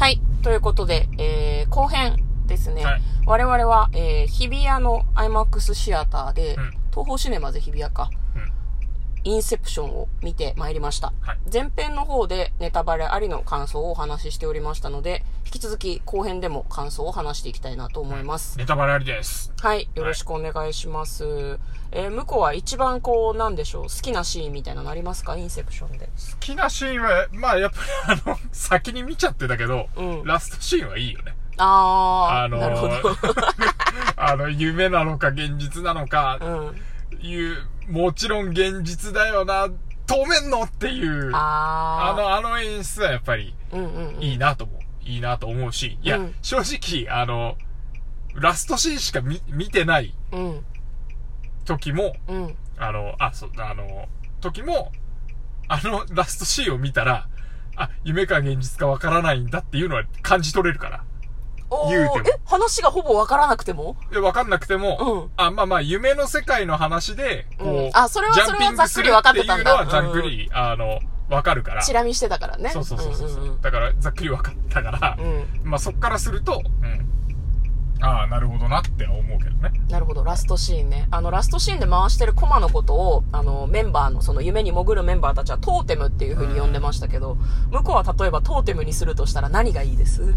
はい。ということで、えー、後編ですね。はい我々は、えー、日比谷の IMAX シアターで、うん東宝シネマズ日比谷か、うんインセプションを見てまいりました。はい前編の方でネタバレありの感想をお話ししておりましたので、引き続き後編でも感想を話していきたいなと思います。ネタバレありです。はい。よろしくお願いします。えー、向こうは一番こう、なんでしょう、好きなシーンみたいなのありますか？インセプションで。好きなシーンは、まあやっぱりあの、先に見ちゃってたけど、うんラストシーンはいいよね。あー、あのーなるほど。あの、夢なのか現実なのか、うん。いう、もちろん現実だよな、止めんのっていう、ああの、あの演出はやっぱりー。うんうんうん。いいなと思う。し、いや、うん正直、あの、ラストシーンしか見、見てないうん。時も、うん。あの、あ、そう、あの、時も、あのラストシーンを見たら、あ、夢か現実かわからないんだっていうのは感じ取れるから。おー言うてもえ、話がほぼわからなくても？で、わかんなくても、うんあ、まあまあ、夢の世界の話で、こう、うんあそれはジャンピングするそれはざっくりわかっっててたんだいうのはざっくり、あの、わかるから。チラ見してたからね。そうそうそうそう。んんんだから、ざっくりわかったから、うん。まあそっからすると、うん。ああ、なるほどなって思うけどね。なるほど、ラストシーンね。あの、ラストシーンで回してるコマのことを、あの、メンバーの、その夢に潜るメンバーたちはトーテムっていう風に呼んでましたけど、向こうは例えばトーテムにするとしたら何がいいです？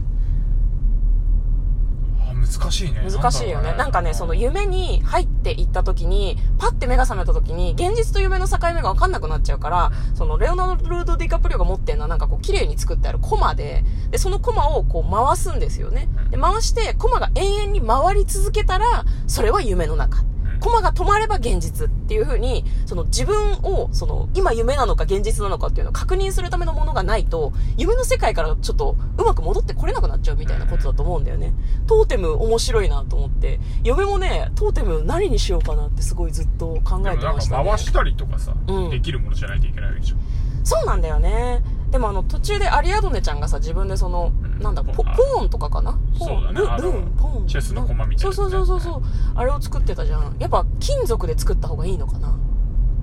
難しいね。難しいよね。だろうなんかね、その夢に入っていった時に、パッて目が覚めた時に、現実と夢の境目がわかんなくなっちゃうから、そのレオナルド・ディカプリオが持ってるのはなんかこう綺麗に作ってあるコマで、で、そのコマをこう回すんですよね。で、回して、コマが永遠に回り続けたら、それは夢の中。うんコマが止まれば現実っていう風に、その自分を、その今夢なのか現実なのかっていうのを確認するためのものがないと、夢の世界からちょっとうまく戻ってこれなくなっちゃうみたいなことだと思うんだよね。トーテム面白いなと思って、嫁もね、トーテム何にしようかなってすごいずっと考えてましたね。か回したりとかさ、うんできるものじゃないといけないわけでしょ。そうなんだよね。でもあの途中でアリアドネちゃんがさ、自分でその、うんなんだ、ポ、ポあーンとかかな？ポーンそうだねルルーン、ポーン。チェスの駒みたいなそうそうそうそうそう。あれを作ってたじゃん。やっぱ金属で作った方がいいのかな？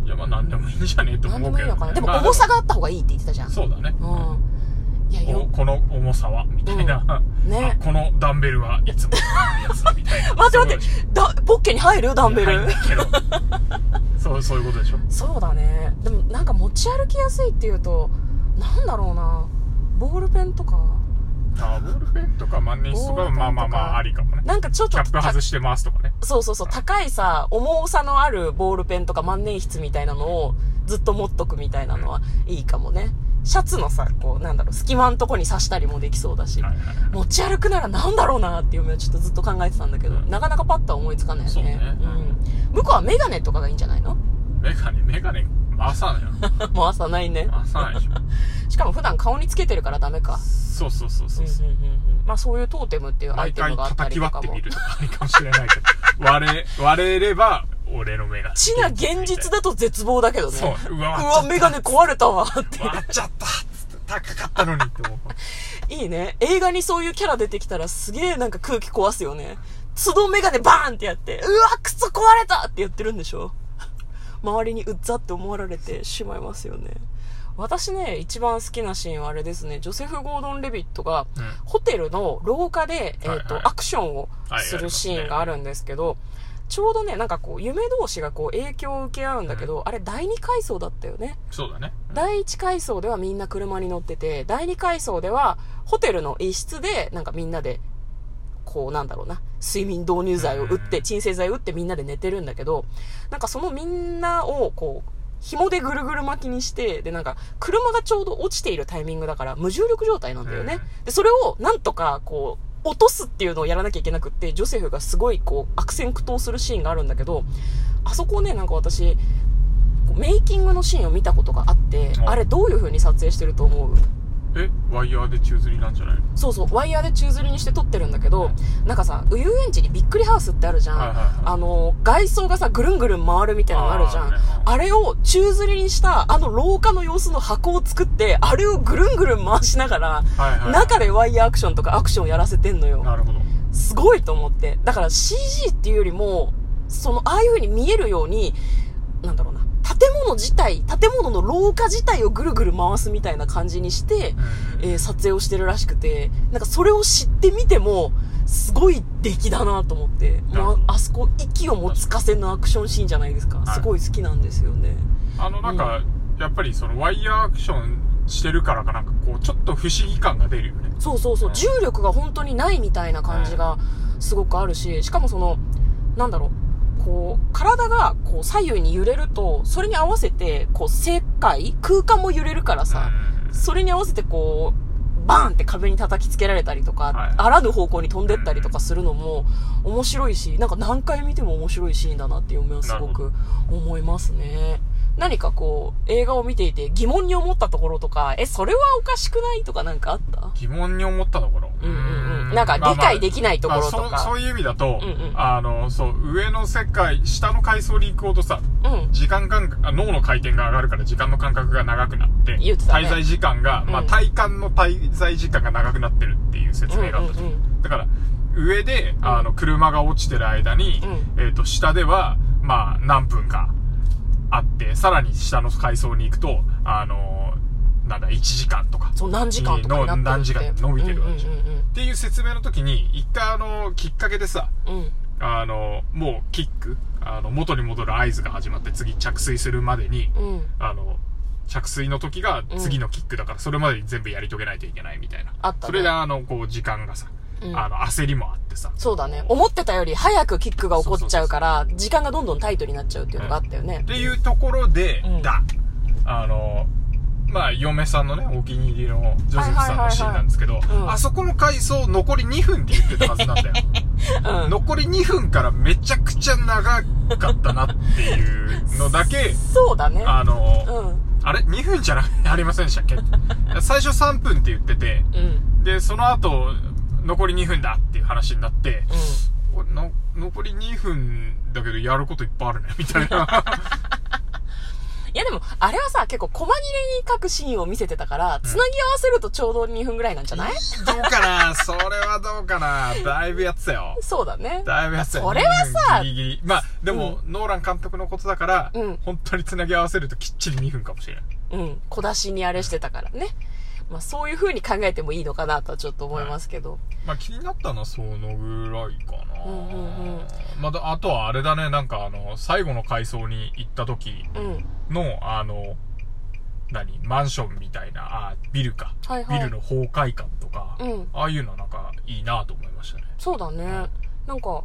いや、まあなんでもいいんじゃねえと何で思うけど、ね。もいいのかな？でもまあ重さがあった方がいいって言ってたじゃん。そうだね。うん。いや、よ、おこの重さは、みたいな。うんねあこのダンベルはいつものやつだ、みたいな。待って待ってだ、ポッケに入る？ダンベル？入んけど。そう、そういうことでしょ。そうだね。でもなんか持ち歩きやすいっていうと、なんだろうな。ボールペンとかあボールペンとか万年筆とかはまあまあまあありかもね。なんかちょっとキャップた外してますとかね。そうそうそう、高いさ、重さのあるボールペンとか万年筆みたいなのをずっと持っとくみたいなのはいいかもね。シャツのさ、こう、なんだろう、隙間のとこに刺したりもできそうだし。はいはいはい。持ち歩くならなんだろうなっていうのはちょっとずっと考えてたんだけど、うんなかなかパッとは思いつかないよね。そうねうん。向こうはメガネとかがいいんじゃないの？メガネ、メガネ回さないよ。もう朝ないね。回さないでしょ。しかも普段顔につけてるからダメか。そうそうそうそう。うんうんうんうんまあそういうトーテムっていうアイ毎回テムがあった叩きりとかも。割ってみるとかありかもしれないけど。割れ、割れれば、俺のメガネ。ちな現実だと絶望だけどね。そう。うわ、うわ、メガネ壊れたわって。割っちゃった高かったのにって思う。いいね。映画にそういうキャラ出てきたらすげえなんか空気壊すよね。都度メガネバーンってやって、うわ、靴壊れたって言ってるんでしょ周りにうっざって思われてしまいますよね。私ね、一番好きなシーンはあれですね、ジョセフ・ゴードン・レビットが、うん。ホテルの廊下で、えっ、と、はい。はいアクションをするシーンがあるんですけど、ちょうどね、なんかこう、夢同士がこう、影響を受け合うんだけど、あれ第二階層だったよね。そうだね。第1階層ではみんな車に乗ってて、第2階層ではホテルの一室で、なんかみんなで、こうなんだろうな、睡眠導入剤を打って、うん。鎮静剤を打ってみんなで寝てるんだけど、なんかそのみんなをこう、紐でぐるぐる巻きにして、でなんか車がちょうど落ちているタイミングだから無重力状態なんだよね。で、それをなんとかこう、落とすっていうのをやらなきゃいけなくって、ジョセフがすごいこう、悪戦苦闘するシーンがあるんだけど、あそこをね、なんか私、メイキングのシーンを見たことがあって、うんあれどういう風に撮影してると思う？えワイヤーで宙吊りなんじゃないの？そうそう、ワイヤーで宙吊りにして撮ってるんだけど、なんかさ、遊園地にびっくりハウスってあるじゃん。はいはいはいあの、外装がさ、ぐるんぐるん回るみたいなのあるじゃん。ねあれを宙吊りにした、あの廊下の様子の箱を作って、あれをぐるんぐるん回しながら、はいはい中でワイヤーアクションとかアクションやらせてんのよ。なるほどすごいと思って。だから CG っていうよりも、その、ああいう風に見えるように、なんだろうな、建物自体、建物の廊下自体をぐるぐる回すみたいな感じにして、えー撮影をしてるらしくて、なんかそれを知ってみても、すごい出来だなと思って、なるほど。もうあそこ息をもつかせのアクションシーンじゃないですか。はい。すごい好きなんですよね。あのなんか、やっぱりそのワイヤーアクションしてるからかなんかこうちょっと不思議感が出るよね。そうそうそう、うん。重力が本当にないみたいな感じがすごくあるし、しかもその、なんだろう、こう、体がこう左右に揺れると、それに合わせて、こう、世界、空間も揺れるからさ、うん。それに合わせてこう、バーンって壁に叩きつけられたりとか、はい。あらぬ方向に飛んでったりとかするのも面白いし、なんか何回見ても面白いシーンだなっていうのはすごく思いますね。何かこう、映画を見ていて疑問に思ったところとか、え、それはおかしくないとかなんかあった？疑問に思ったところ？うんうんうん。なんか理解できないところとか。まあそうそういう意味だと、うんうん。あのそう上の世界下の階層に行くほどさうん。時間感脳の回転が上がるから時間の感覚が長くなってね。滞在時間が、まあ、うん体感の滞在時間が長くなってるっていう説明があったじゃん、うんうん。だから上であの車が落ちてる間に、うえっと下ではまあ何分かあってさらに下の階層に行くとあのなんだ1時間とかそう、何時間とかになって何時間伸びてるわけんうんうんっていう説明の時に一回あのきっかけでさうんうん。あのもうキックあの元に戻る合図が始まって次着水するまでにうん。うん。あの着水の時が次のキックだからそれまでに全部やり遂げないといけないみたいな、あったねそれであのこう時間がさ、うんあの焦りもあってさそうだね。思ってたより早くキックが起こっちゃうから、時間がどんどんタイトになっちゃうっていうのがあったよねっ。ていうところで、うんだあのまあ嫁さんのねお気に入りのジョセフさんのシーンなんですけど、あそこの回想残り2分って言ってたはずなんだようん。残り2分からめちゃくちゃ長かったなっていうのだけそうだね。あの、うん。あれ ?2 分じゃなありませんでしたっけ？最初3分って言ってて、うん。で、その後、残り2分だっていう話になって、うん。残り2分だけどやることいっぱいあるね、みたいな。いやでも、あれはさ、結構細切れに書くシーンを見せてたから、つなぎ合わせるとちょうど2分ぐらいなんじゃない？どうかな？それはどうかな？だいぶやってたよ。そうだね。だいぶやってたよ。それはさ2分ギリギリ。まあ、でも、ノーラン監督のことだから、うん本当に繋ぎ合わせるときっちり2分かもしれない。うん。小出しにあれしてたからね。まあそういう風に考えてもいいのかなとはちょっと思いますけど。まあ気になったのはそのぐらいかな。うんうんうんまだ、あとはあれだね、なんかあの、最後の階層に行った時うん。の、あの、何？マンションみたいな、あ、ビルか。はいはいビルの崩壊感とか、うん。ああいうのなんかいいなと思いましたね。そうだね。なんか、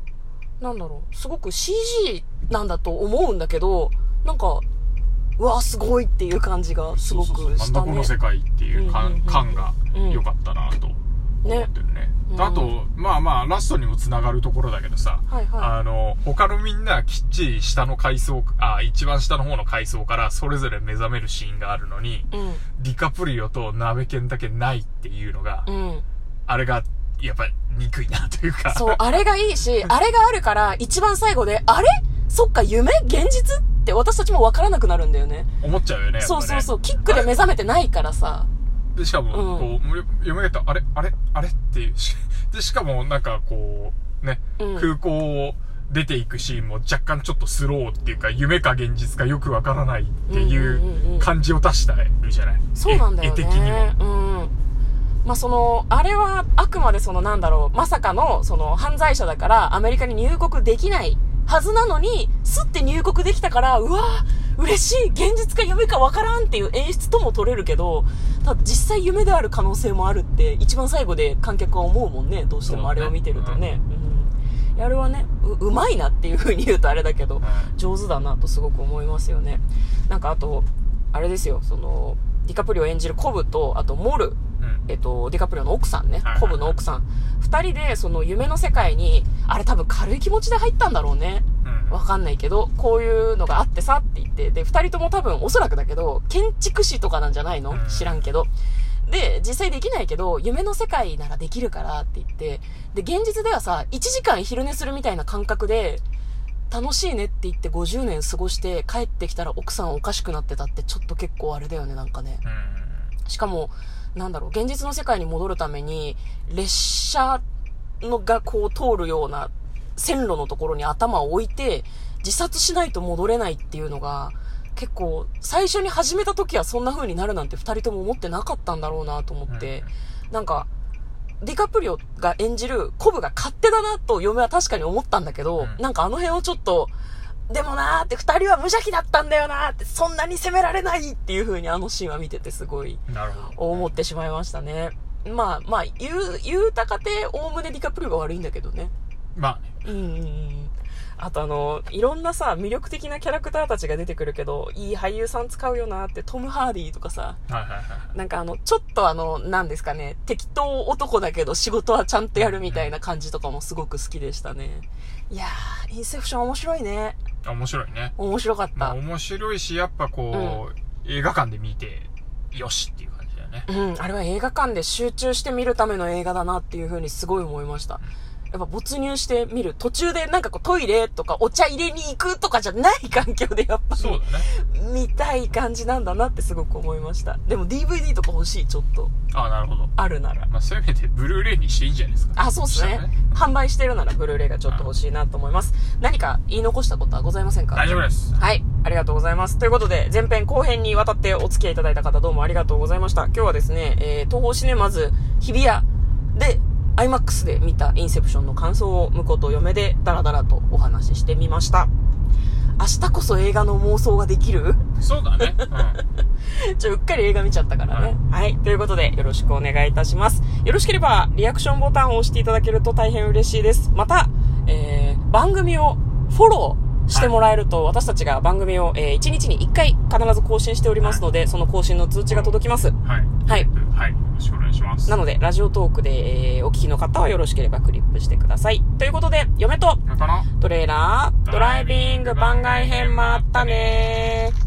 なんだろう。すごく CG なんだと思うんだけど、なんか、うわ、すごいっていう感じがすごくそうそうそうしたねなんだこの。世界っていう感,、うんうんうん感がうん良かったなと思ってるね。うんあと、まあまあ、ラストにも繋がるところだけどさ、はいはあの、他のみんなきっちり下の階層、あ、一番下の方の階層からそれぞれ目覚めるシーンがあるのに、い。うん。ディカプリオと鍋犬だけないっていうのが、うん。あれが、やっぱり憎いなというか。そう、あれがいいし、あれがあるから、一番最後で、あれ？そっか、夢？現実？って私たちもわからなくなるんだよね。思っちゃうよね。ねそうそうそう、キックで目覚めてないからさ。で、しかも、うんこう、読めがた、あれあれあれっていう。しで、しかも、なんかこう、ね、うん空港を出ていくシーンも若干ちょっとスローっていうか、夢か現実かよくわからないっていうんうんうんううん感じを出したるじゃない？そうなんだよね。絵絵的にも。うん。まあ、その、あれはあくまでそのなんだろう、まさかのその犯罪者だからアメリカに入国できないはずなのに、すって入国できたから、うわ嬉しい現実か夢かわからんっていう演出とも取れるけど、ただ実際夢である可能性もあるって、一番最後で観客は思うもんね、どうしてもあれを見てるとね。うん。あれはねう、うまいなっていう 風に言うとあれだけど、上手だなとすごく思いますよね。なんかあと、あれですよ、その、ディカプリオ演じるコブと、あとモル、うん。えっと、ディカプリオの奥さんねコブの奥さん。二人でその夢の世界に、あれ多分軽い気持ちで入ったんだろうね。うん。わかんないけど、こういうのがあってさって言って、で、二人とも多分おそらくだけど、建築士とかなんじゃないの？うん知らんけど。で、実際できないけど、夢の世界ならできるからって言って、で、現実ではさ、1時間昼寝するみたいな感覚で、楽しいねって言って50年過ごして帰ってきたら奥さんおかしくなってたってちょっと結構あれだよね、なんかね。うん。しかも、なんだろう、現実の世界に戻るために、列車のがこう通るような線路のところに頭を置いて、自殺しないと戻れないっていうのが、結構、最初に始めた時はそんな風になるなんて二人とも思ってなかったんだろうなと思って、なんか、ディカプリオが演じるコブが勝手だなと嫁は確かに思ったんだけど、うんなんかあの辺をちょっと、でもなーって二人は無邪気だったんだよなーって、そんなに責められないっていう風にあのシーンは見ててすごい。思ってしまいましたね。まあまあ、言う、言うたかて、おおむねディカプリオが悪いんだけどね。まあね。うんうんうん。あとあの、いろんなさ、魅力的なキャラクターたちが出てくるけど、いい俳優さん使うよなって、トム・ハーディとかさ、はいはいはい。なんかあの、ちょっとあの、なんですかね、適当男だけど仕事はちゃんとやるみたいな感じとかもすごく好きでしたね。いやー、インセプション面白いね。面白いね。面白かっまあた。面白いし、やっぱこう、映画館で見て、よしっていう感じだよね。うん、あれは映画館で集中して見るための映画だなっていう風にすごい思いました。やっぱ没入して見る。途中でなんかこうトイレとかお茶入れに行くとかじゃない環境でやっぱそうだね。見たい感じなんだなってすごく思いました。でも DVD とか欲しい、ちょっと。ああ、なるほど。あるなら。まあ、せめてブルーレイにしていいんじゃないですか。あ、そうっすね。販売してるならブルーレイがちょっと欲しいなと思います。何か言い残したことはございませんか？大丈夫です。はい。ありがとうございます。ということで、前編後編にわたってお付き合いいただいた方どうもありがとうございました。今日はですね、えー、東方シネマズ日比谷で、IMAX で見たインセプションの感想を婿と嫁でダラダラとお話ししてみました。明日こそ映画の妄想ができる？そうだね。うん。ちょ、うっかり映画見ちゃったからね。はい。ということで、よろしくお願いいたします。よろしければ、リアクションボタンを押していただけると大変嬉しいです。また、えー、番組をフォローしてもらえると、私たちが番組を、えー、1日に1回必ず更新しておりますので、その更新の通知が届きます。はい。はい。はい。よろしくお願いします。なので、ラジオトークで、えーお聞きの方はよろしければクリップしてください。ということで、嫁とトレーラー、ドライビング番外編もあったねー。